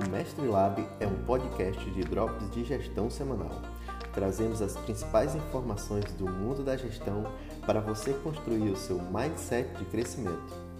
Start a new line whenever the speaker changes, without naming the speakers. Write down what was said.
O Mestre Lab é um podcast de drops de gestão semanal. Trazemos as principais informações do mundo da gestão para você construir o seu mindset de crescimento.